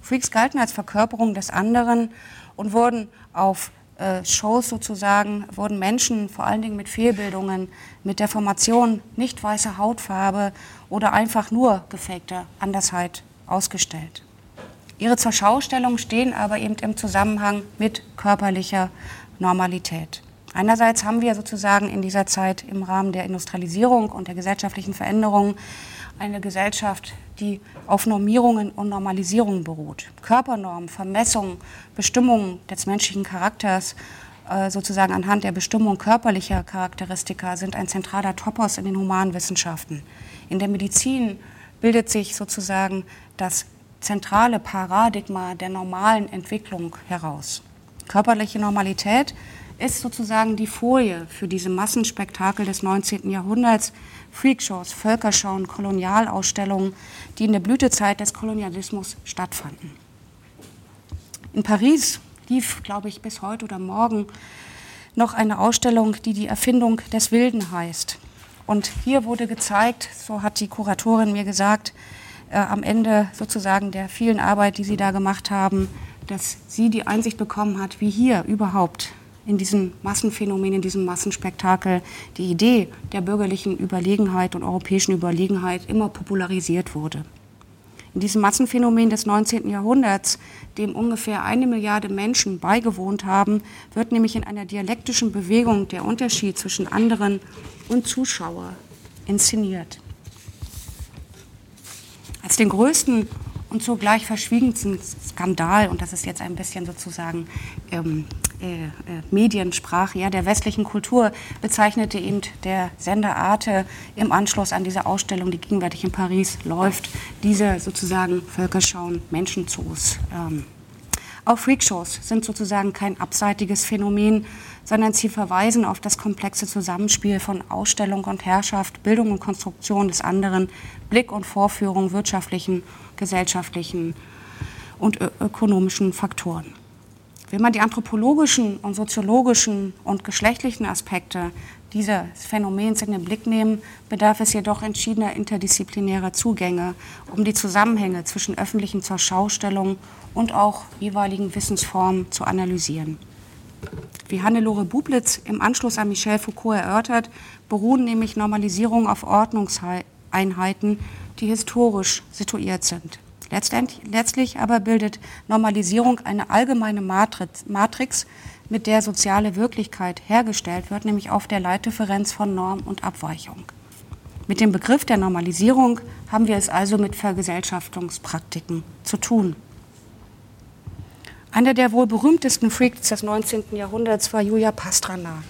Freaks galten als Verkörperung des anderen und wurden auf äh, Shows sozusagen, wurden Menschen vor allen Dingen mit Fehlbildungen, mit der Formation nicht weißer Hautfarbe oder einfach nur gefakter Andersheit ausgestellt. Ihre Zurschaustellung stehen aber eben im Zusammenhang mit körperlicher Normalität. Einerseits haben wir sozusagen in dieser Zeit im Rahmen der Industrialisierung und der gesellschaftlichen Veränderung eine Gesellschaft, die auf Normierungen und Normalisierungen beruht. Körpernormen, Vermessungen, Bestimmungen des menschlichen Charakters, äh, sozusagen anhand der Bestimmung körperlicher Charakteristika, sind ein zentraler Topos in den Humanwissenschaften. In der Medizin bildet sich sozusagen das zentrale Paradigma der normalen Entwicklung heraus. Körperliche Normalität ist sozusagen die Folie für diese Massenspektakel des 19. Jahrhunderts, Freakshows, Völkerschauen, Kolonialausstellungen, die in der Blütezeit des Kolonialismus stattfanden. In Paris lief, glaube ich, bis heute oder morgen noch eine Ausstellung, die die Erfindung des Wilden heißt. Und hier wurde gezeigt, so hat die Kuratorin mir gesagt, äh, am Ende sozusagen der vielen Arbeit, die sie da gemacht haben, dass sie die Einsicht bekommen hat, wie hier überhaupt in diesem Massenphänomen, in diesem Massenspektakel die Idee der bürgerlichen Überlegenheit und europäischen Überlegenheit immer popularisiert wurde. In diesem Massenphänomen des 19. Jahrhunderts, dem ungefähr eine Milliarde Menschen beigewohnt haben, wird nämlich in einer dialektischen Bewegung der Unterschied zwischen anderen und Zuschauer inszeniert. Als den größten und zugleich verschwiegensten Skandal, und das ist jetzt ein bisschen sozusagen ähm, äh, äh, Mediensprache, ja, der westlichen Kultur, bezeichnete eben der Sender Arte im Anschluss an diese Ausstellung, die gegenwärtig in Paris läuft, diese sozusagen Völkerschauen Menschenzoos. Ähm. Auch Freakshows sind sozusagen kein abseitiges Phänomen, sondern sie verweisen auf das komplexe Zusammenspiel von Ausstellung und Herrschaft, Bildung und Konstruktion des anderen, Blick und Vorführung wirtschaftlichen, gesellschaftlichen und ökonomischen Faktoren. Wenn man die anthropologischen und soziologischen und geschlechtlichen Aspekte dieses Phänomens in den Blick nehmen, bedarf es jedoch entschiedener interdisziplinärer Zugänge, um die Zusammenhänge zwischen öffentlichen Zurschaustellungen und auch jeweiligen Wissensformen zu analysieren. Wie Hannelore Bublitz im Anschluss an Michel Foucault erörtert, beruhen nämlich Normalisierungen auf Ordnungseinheiten, die historisch situiert sind. Letztlich aber bildet Normalisierung eine allgemeine Matrix, mit der soziale Wirklichkeit hergestellt wird, nämlich auf der Leitdifferenz von Norm und Abweichung. Mit dem Begriff der Normalisierung haben wir es also mit Vergesellschaftungspraktiken zu tun. Einer der wohl berühmtesten Freaks des 19. Jahrhunderts war Julia Pastrana.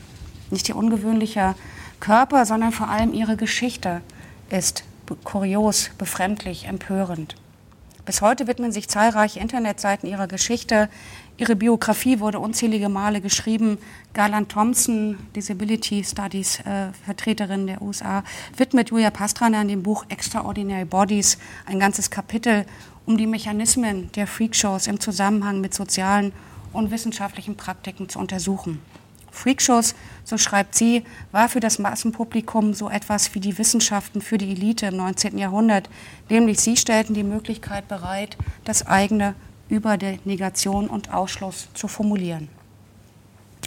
Nicht ihr ungewöhnlicher Körper, sondern vor allem ihre Geschichte ist kurios, befremdlich, empörend. Bis heute widmen sich zahlreiche Internetseiten ihrer Geschichte. Ihre Biografie wurde unzählige Male geschrieben. Garland Thompson, Disability Studies äh, Vertreterin der USA, widmet Julia Pastrana in dem Buch Extraordinary Bodies ein ganzes Kapitel, um die Mechanismen der Freakshows im Zusammenhang mit sozialen und wissenschaftlichen Praktiken zu untersuchen. Freakshows, so schreibt sie, war für das Massenpublikum so etwas wie die Wissenschaften für die Elite im 19. Jahrhundert, nämlich sie stellten die Möglichkeit bereit, das eigene über der Negation und Ausschluss zu formulieren.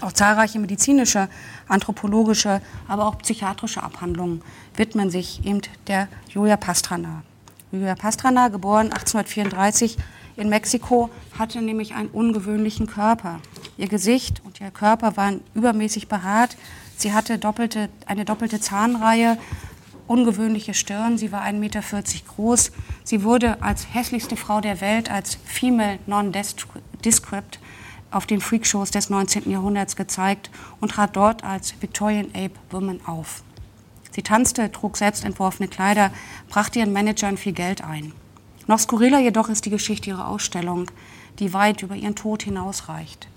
Auch zahlreiche medizinische, anthropologische, aber auch psychiatrische Abhandlungen widmen sich eben der Julia Pastrana. Julia Pastrana, geboren 1834 in Mexiko, hatte nämlich einen ungewöhnlichen Körper. Ihr Gesicht und ihr Körper waren übermäßig behaart. Sie hatte doppelte, eine doppelte Zahnreihe, ungewöhnliche Stirn. Sie war 1,40 Meter groß. Sie wurde als hässlichste Frau der Welt, als Female Non-Descript auf den Freakshows des 19. Jahrhunderts gezeigt und trat dort als Victorian Ape Woman auf. Sie tanzte, trug selbst entworfene Kleider, brachte ihren Managern viel Geld ein. Noch skurriler jedoch ist die Geschichte ihrer Ausstellung, die weit über ihren Tod hinausreicht.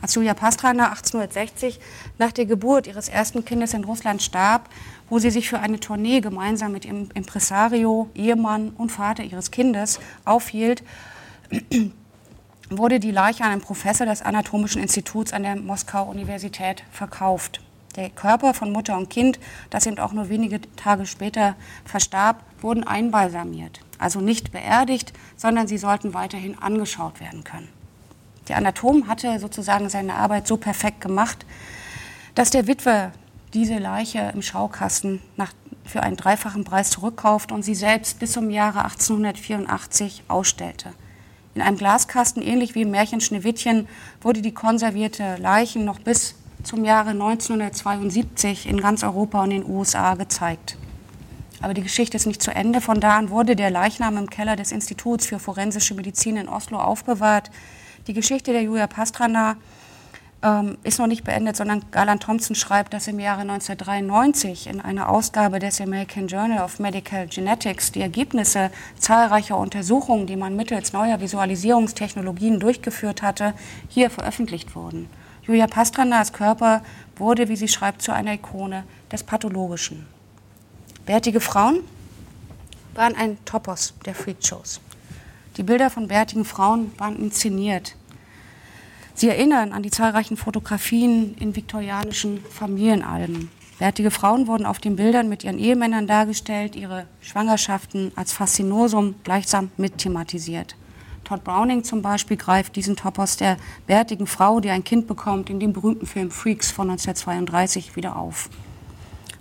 Als Julia Pastrana 1860 nach der Geburt ihres ersten Kindes in Russland starb, wo sie sich für eine Tournee gemeinsam mit ihrem Impresario, Ehemann und Vater ihres Kindes aufhielt, wurde die Leiche an einen Professor des Anatomischen Instituts an der Moskauer Universität verkauft. Der Körper von Mutter und Kind, das eben auch nur wenige Tage später verstarb, wurden einbalsamiert. Also nicht beerdigt, sondern sie sollten weiterhin angeschaut werden können. Der Anatom hatte sozusagen seine Arbeit so perfekt gemacht, dass der Witwer diese Leiche im Schaukasten nach, für einen dreifachen Preis zurückkauft und sie selbst bis zum Jahre 1884 ausstellte. In einem Glaskasten, ähnlich wie im Märchen Schneewittchen, wurde die konservierte Leichen noch bis zum Jahre 1972 in ganz Europa und den USA gezeigt. Aber die Geschichte ist nicht zu Ende. Von da an wurde der Leichnam im Keller des Instituts für forensische Medizin in Oslo aufbewahrt. Die Geschichte der Julia Pastrana ähm, ist noch nicht beendet, sondern Garland Thompson schreibt, dass im Jahre 1993 in einer Ausgabe des American Journal of Medical Genetics die Ergebnisse zahlreicher Untersuchungen, die man mittels neuer Visualisierungstechnologien durchgeführt hatte, hier veröffentlicht wurden. Julia Pastranas Körper wurde, wie sie schreibt, zu einer Ikone des Pathologischen. Bärtige Frauen waren ein Topos der Freakshows. Die Bilder von bärtigen Frauen waren inszeniert. Sie erinnern an die zahlreichen Fotografien in viktorianischen Familienalben. Bärtige Frauen wurden auf den Bildern mit ihren Ehemännern dargestellt, ihre Schwangerschaften als Faszinosum gleichsam mitthematisiert. Todd Browning zum Beispiel greift diesen Topos der bärtigen Frau, die ein Kind bekommt, in dem berühmten Film Freaks von 1932 wieder auf.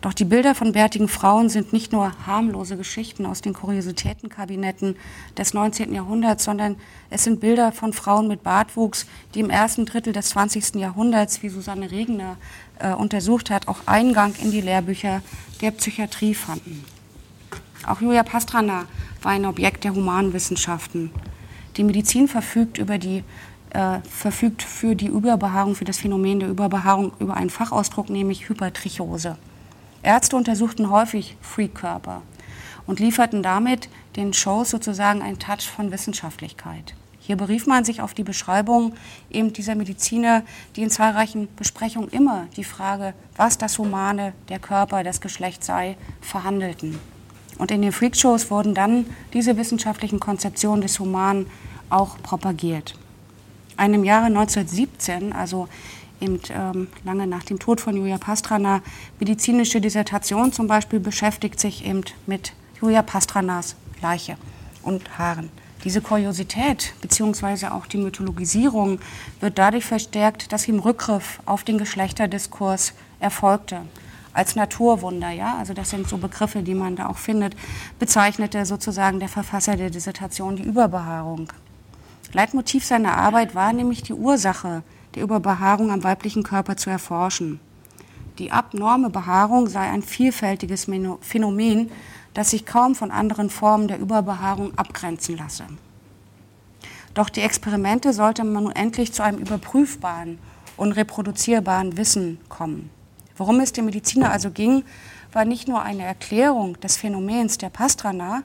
Doch die Bilder von bärtigen Frauen sind nicht nur harmlose Geschichten aus den Kuriositätenkabinetten des 19. Jahrhunderts, sondern es sind Bilder von Frauen mit Bartwuchs, die im ersten Drittel des 20. Jahrhunderts, wie Susanne Regner äh, untersucht hat, auch Eingang in die Lehrbücher der Psychiatrie fanden. Auch Julia Pastrana war ein Objekt der Humanwissenschaften. Die Medizin verfügt über die äh, verfügt für die Überbehaarung, für das Phänomen der Überbehaarung über einen Fachausdruck, nämlich Hypertrichose. Ärzte untersuchten häufig Freak-Körper und lieferten damit den Shows sozusagen einen Touch von Wissenschaftlichkeit. Hier berief man sich auf die Beschreibung eben dieser Mediziner, die in zahlreichen Besprechungen immer die Frage, was das Humane, der Körper, das Geschlecht sei, verhandelten. Und in den Freakshows wurden dann diese wissenschaftlichen Konzeptionen des Humanen auch propagiert. Einem Jahre 1917, also eben ähm, lange nach dem Tod von Julia Pastrana, medizinische Dissertation zum Beispiel beschäftigt sich eben mit Julia Pastranas Leiche und Haaren. Diese Kuriosität bzw. auch die Mythologisierung wird dadurch verstärkt, dass im Rückgriff auf den Geschlechterdiskurs erfolgte. Als Naturwunder, ja, also das sind so Begriffe, die man da auch findet, bezeichnete sozusagen der Verfasser der Dissertation die Überbehaarung. Leitmotiv seiner Arbeit war nämlich die Ursache der Überbehaarung am weiblichen Körper zu erforschen. Die abnorme Behaarung sei ein vielfältiges Phänomen, das sich kaum von anderen Formen der Überbehaarung abgrenzen lasse. Doch die Experimente sollte man nun endlich zu einem überprüfbaren und reproduzierbaren Wissen kommen. Worum es dem Mediziner also ging, war nicht nur eine Erklärung des Phänomens der Pastrana,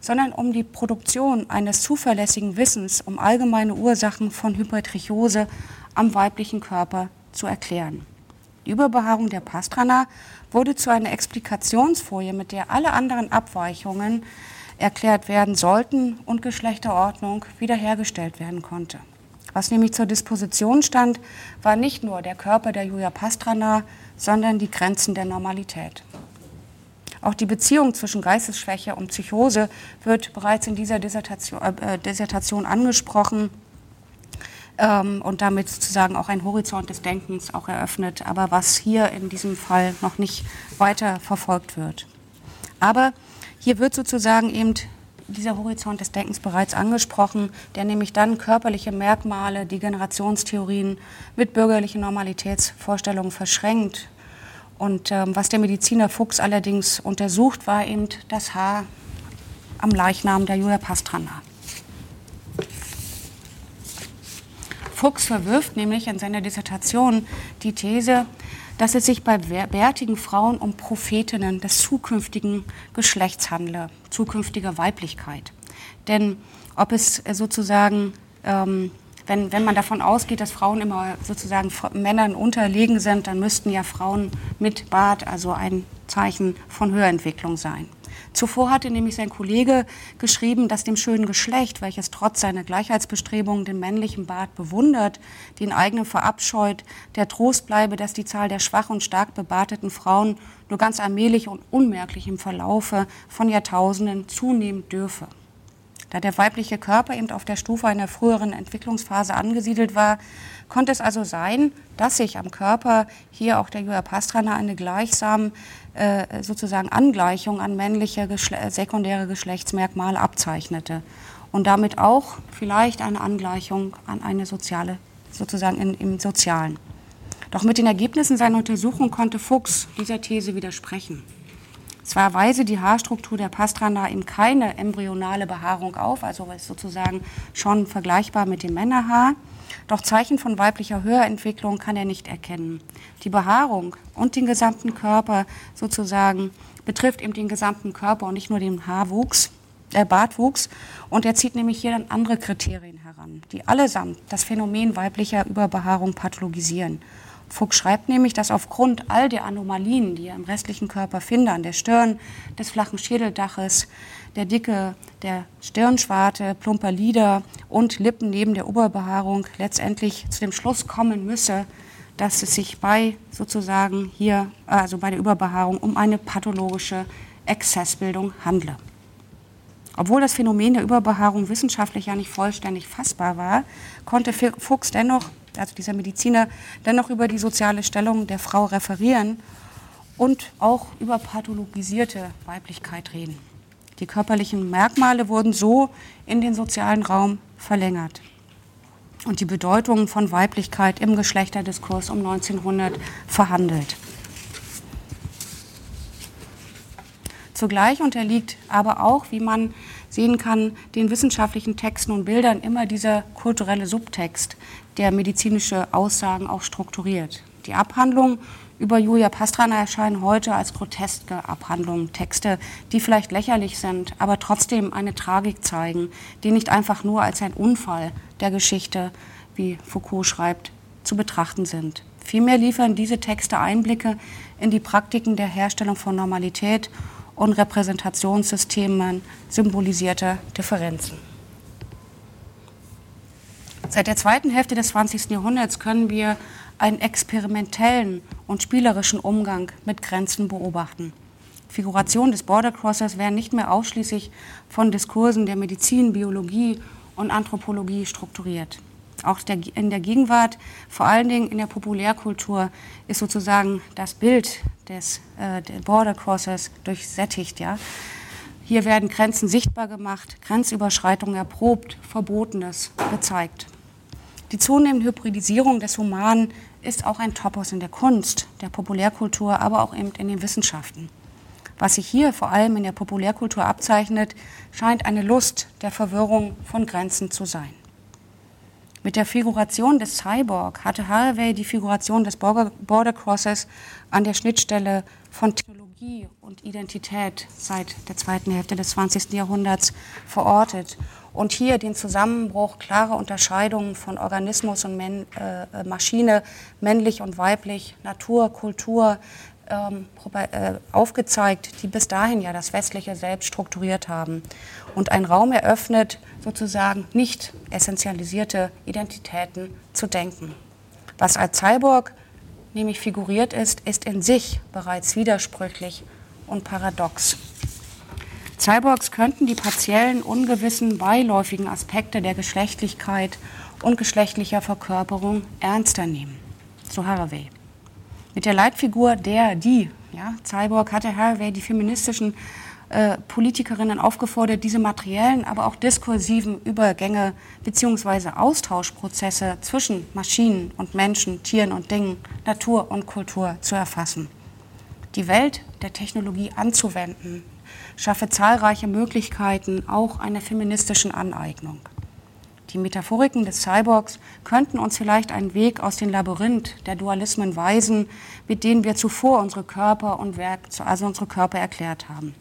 sondern um die Produktion eines zuverlässigen Wissens um allgemeine Ursachen von Hypertrichose am weiblichen Körper zu erklären. Die Überbehaarung der Pastrana wurde zu einer Explikationsfolie, mit der alle anderen Abweichungen erklärt werden sollten und Geschlechterordnung wiederhergestellt werden konnte. Was nämlich zur Disposition stand, war nicht nur der Körper der Julia Pastrana, sondern die Grenzen der Normalität. Auch die Beziehung zwischen Geistesschwäche und Psychose wird bereits in dieser Dissertation, äh, Dissertation angesprochen. Ähm, und damit sozusagen auch ein Horizont des Denkens auch eröffnet, aber was hier in diesem Fall noch nicht weiter verfolgt wird. Aber hier wird sozusagen eben dieser Horizont des Denkens bereits angesprochen, der nämlich dann körperliche Merkmale, Degenerationstheorien mit bürgerlichen Normalitätsvorstellungen verschränkt. Und ähm, was der Mediziner Fuchs allerdings untersucht, war eben das Haar am Leichnam der Julia Pastrana. Fuchs verwirft nämlich in seiner Dissertation die These, dass es sich bei bärtigen Frauen um Prophetinnen des zukünftigen Geschlechts handle, zukünftiger Weiblichkeit. Denn ob es sozusagen, ähm, wenn, wenn man davon ausgeht, dass Frauen immer sozusagen Männern unterlegen sind, dann müssten ja Frauen mit Bart also ein Zeichen von Höherentwicklung sein. Zuvor hatte nämlich sein Kollege geschrieben, dass dem schönen Geschlecht, welches trotz seiner Gleichheitsbestrebungen den männlichen Bart bewundert, den eigenen verabscheut, der Trost bleibe, dass die Zahl der schwach und stark bebarteten Frauen nur ganz allmählich und unmerklich im Verlaufe von Jahrtausenden zunehmen dürfe. Da der weibliche Körper eben auf der Stufe einer früheren Entwicklungsphase angesiedelt war, konnte es also sein, dass sich am Körper hier auch der Julia Pastrana eine gleichsam äh, sozusagen Angleichung an männliche Geschle sekundäre Geschlechtsmerkmale abzeichnete und damit auch vielleicht eine Angleichung an eine soziale, sozusagen in, im Sozialen. Doch mit den Ergebnissen seiner Untersuchung konnte Fuchs dieser These widersprechen. Zwar weise die Haarstruktur der Pastrana ihm keine embryonale Behaarung auf, also ist sozusagen schon vergleichbar mit dem Männerhaar, doch Zeichen von weiblicher Höherentwicklung kann er nicht erkennen. Die Behaarung und den gesamten Körper sozusagen betrifft eben den gesamten Körper und nicht nur den Haarwuchs, der Bartwuchs. Und er zieht nämlich hier dann andere Kriterien heran, die allesamt das Phänomen weiblicher Überbehaarung pathologisieren. Fuchs schreibt nämlich, dass aufgrund all der Anomalien, die er im restlichen Körper findet, an der Stirn, des flachen Schädeldaches, der Dicke, der Stirnschwarte, plumper Lider und Lippen neben der Oberbehaarung letztendlich zu dem Schluss kommen müsse, dass es sich bei sozusagen hier, also bei der Überbehaarung, um eine pathologische Exzessbildung handle. Obwohl das Phänomen der Überbehaarung wissenschaftlich ja nicht vollständig fassbar war, konnte Fuchs dennoch, also dieser Mediziner, dennoch über die soziale Stellung der Frau referieren und auch über pathologisierte Weiblichkeit reden. Die körperlichen Merkmale wurden so in den sozialen Raum verlängert. Und die Bedeutung von Weiblichkeit im Geschlechterdiskurs um 1900 verhandelt. Zugleich unterliegt aber auch, wie man sehen kann, den wissenschaftlichen Texten und Bildern immer dieser kulturelle Subtext, der medizinische Aussagen auch strukturiert. Die Abhandlung über Julia Pastrana erscheinen heute als groteske Abhandlungen, Texte, die vielleicht lächerlich sind, aber trotzdem eine Tragik zeigen, die nicht einfach nur als ein Unfall der Geschichte, wie Foucault schreibt, zu betrachten sind. Vielmehr liefern diese Texte Einblicke in die Praktiken der Herstellung von Normalität und Repräsentationssystemen symbolisierter Differenzen. Seit der zweiten Hälfte des 20. Jahrhunderts können wir einen experimentellen und spielerischen Umgang mit Grenzen beobachten. Figuration des Border Crossers werden nicht mehr ausschließlich von Diskursen der Medizin, Biologie und Anthropologie strukturiert. Auch in der Gegenwart, vor allen Dingen in der Populärkultur, ist sozusagen das Bild des äh, Border Crossers durchsättigt. Ja? Hier werden Grenzen sichtbar gemacht, Grenzüberschreitungen erprobt, Verbotenes gezeigt. Die zunehmende Hybridisierung des Humanen ist auch ein Topos in der Kunst, der Populärkultur, aber auch eben in den Wissenschaften. Was sich hier vor allem in der Populärkultur abzeichnet, scheint eine Lust der Verwirrung von Grenzen zu sein. Mit der Figuration des Cyborg hatte Haraway die Figuration des Border Crossers an der Schnittstelle von Technologie und Identität seit der zweiten Hälfte des 20. Jahrhunderts verortet und hier den Zusammenbruch, klare Unterscheidungen von Organismus und Men, äh, Maschine, männlich und weiblich, Natur, Kultur ähm, äh, aufgezeigt, die bis dahin ja das westliche Selbst strukturiert haben und einen Raum eröffnet, sozusagen nicht essentialisierte Identitäten zu denken. Was als Cyborg nämlich figuriert ist, ist in sich bereits widersprüchlich und paradox. Cyborgs könnten die partiellen, ungewissen, beiläufigen Aspekte der Geschlechtlichkeit und geschlechtlicher Verkörperung ernster nehmen. So Haraway. Mit der Leitfigur der, die, ja, Cyborg hatte Haraway die feministischen äh, Politikerinnen aufgefordert, diese materiellen, aber auch diskursiven Übergänge bzw. Austauschprozesse zwischen Maschinen und Menschen, Tieren und Dingen, Natur und Kultur zu erfassen. Die Welt der Technologie anzuwenden, schaffe zahlreiche Möglichkeiten auch einer feministischen Aneignung. Die Metaphoriken des Cyborgs könnten uns vielleicht einen Weg aus dem Labyrinth der Dualismen weisen, mit denen wir zuvor unsere Körper und Werk, also unsere Körper erklärt haben.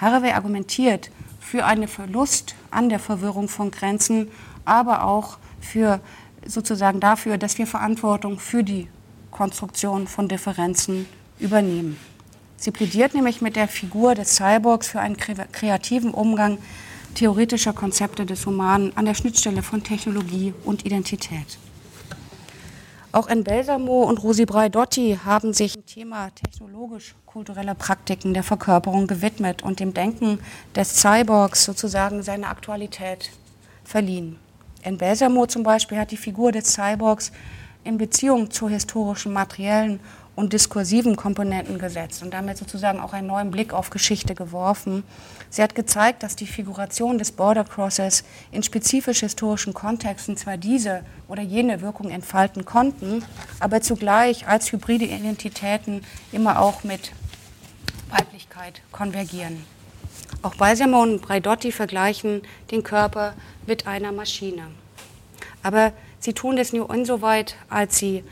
Haraway argumentiert für einen Verlust an der Verwirrung von Grenzen, aber auch für sozusagen dafür, dass wir Verantwortung für die Konstruktion von Differenzen übernehmen. Sie plädiert nämlich mit der Figur des Cyborgs für einen kreativen Umgang theoretischer Konzepte des Humanen an der Schnittstelle von Technologie und Identität. Auch in Belsamo und Rosi Braidotti haben sich dem Thema technologisch-kulturelle Praktiken der Verkörperung gewidmet und dem Denken des Cyborgs sozusagen seine Aktualität verliehen. In Belsamo zum Beispiel hat die Figur des Cyborgs in Beziehung zu historischen materiellen und diskursiven Komponenten gesetzt und damit sozusagen auch einen neuen Blick auf Geschichte geworfen. Sie hat gezeigt, dass die Figuration des Border Crosses in spezifisch historischen Kontexten zwar diese oder jene Wirkung entfalten konnten, aber zugleich als hybride Identitäten immer auch mit Weiblichkeit konvergieren. Auch Balsamo und Braidotti vergleichen den Körper mit einer Maschine. Aber sie tun das nur insoweit, als sie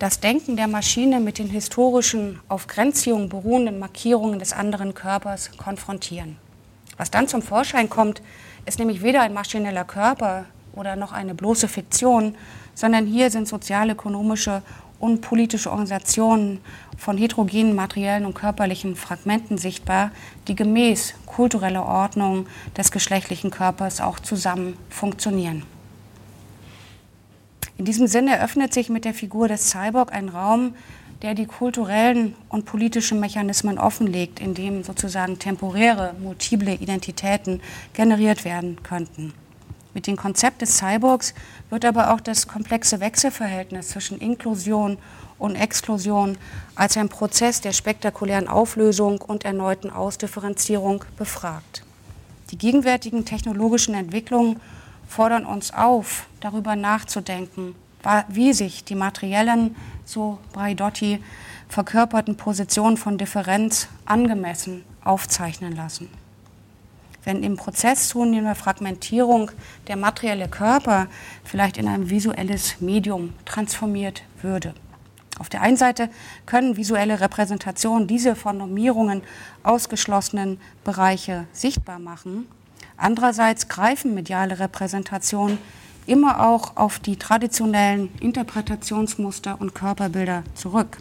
das Denken der Maschine mit den historischen, auf Grenzziehungen beruhenden Markierungen des anderen Körpers konfrontieren. Was dann zum Vorschein kommt, ist nämlich weder ein maschineller Körper oder noch eine bloße Fiktion, sondern hier sind sozialökonomische und politische Organisationen von heterogenen materiellen und körperlichen Fragmenten sichtbar, die gemäß kultureller Ordnung des geschlechtlichen Körpers auch zusammen funktionieren. In diesem Sinne öffnet sich mit der Figur des Cyborg ein Raum, der die kulturellen und politischen Mechanismen offenlegt, in dem sozusagen temporäre, multiple Identitäten generiert werden könnten. Mit dem Konzept des Cyborgs wird aber auch das komplexe Wechselverhältnis zwischen Inklusion und Exklusion als ein Prozess der spektakulären Auflösung und erneuten Ausdifferenzierung befragt. Die gegenwärtigen technologischen Entwicklungen fordern uns auf, darüber nachzudenken, wie sich die materiellen, so Braidotti, verkörperten Positionen von Differenz angemessen aufzeichnen lassen. Wenn im Prozess zunehmender Fragmentierung der materielle Körper vielleicht in ein visuelles Medium transformiert würde. Auf der einen Seite können visuelle Repräsentationen diese von Normierungen ausgeschlossenen Bereiche sichtbar machen Andererseits greifen mediale Repräsentationen immer auch auf die traditionellen Interpretationsmuster und Körperbilder zurück.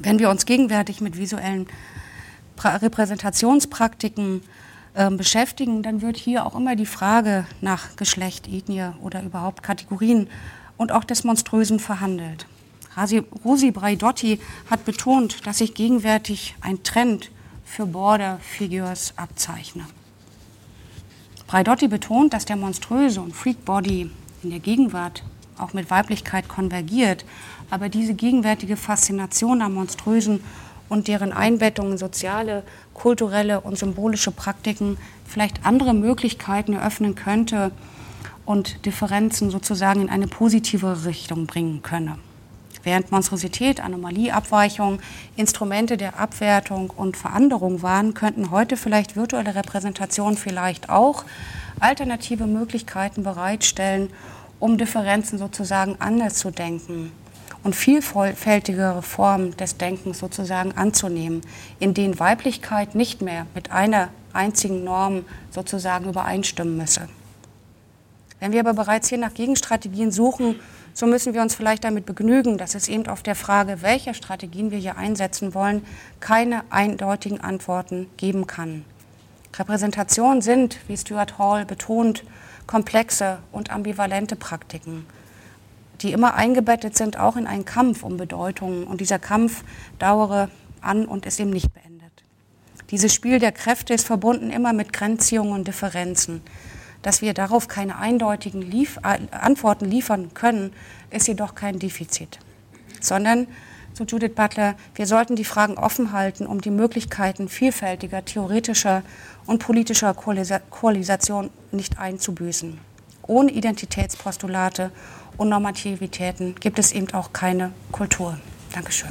Wenn wir uns gegenwärtig mit visuellen Repräsentationspraktiken äh, beschäftigen, dann wird hier auch immer die Frage nach Geschlecht, Ethnie oder überhaupt Kategorien und auch des Monströsen verhandelt. Rosi Braidotti hat betont, dass sich gegenwärtig ein Trend für Border Figures abzeichnet. Braidotti betont, dass der monströse und Freak-Body in der Gegenwart auch mit Weiblichkeit konvergiert, aber diese gegenwärtige Faszination am Monströsen und deren Einbettung in soziale, kulturelle und symbolische Praktiken vielleicht andere Möglichkeiten eröffnen könnte und Differenzen sozusagen in eine positive Richtung bringen könne. Während Monstrosität, Anomalie, Abweichung Instrumente der Abwertung und Veranderung waren, könnten heute vielleicht virtuelle Repräsentationen vielleicht auch alternative Möglichkeiten bereitstellen, um Differenzen sozusagen anders zu denken und vielfältigere Formen des Denkens sozusagen anzunehmen, in denen Weiblichkeit nicht mehr mit einer einzigen Norm sozusagen übereinstimmen müsse. Wenn wir aber bereits hier nach Gegenstrategien suchen, so müssen wir uns vielleicht damit begnügen, dass es eben auf der Frage, welche Strategien wir hier einsetzen wollen, keine eindeutigen Antworten geben kann. Repräsentationen sind, wie Stuart Hall betont, komplexe und ambivalente Praktiken, die immer eingebettet sind, auch in einen Kampf um Bedeutungen. Und dieser Kampf dauere an und ist eben nicht beendet. Dieses Spiel der Kräfte ist verbunden immer mit Grenzziehungen und Differenzen. Dass wir darauf keine eindeutigen Lief Antworten liefern können, ist jedoch kein Defizit, sondern zu Judith Butler, wir sollten die Fragen offen halten, um die Möglichkeiten vielfältiger theoretischer und politischer Koalisation nicht einzubüßen. Ohne Identitätspostulate und Normativitäten gibt es eben auch keine Kultur. Dankeschön.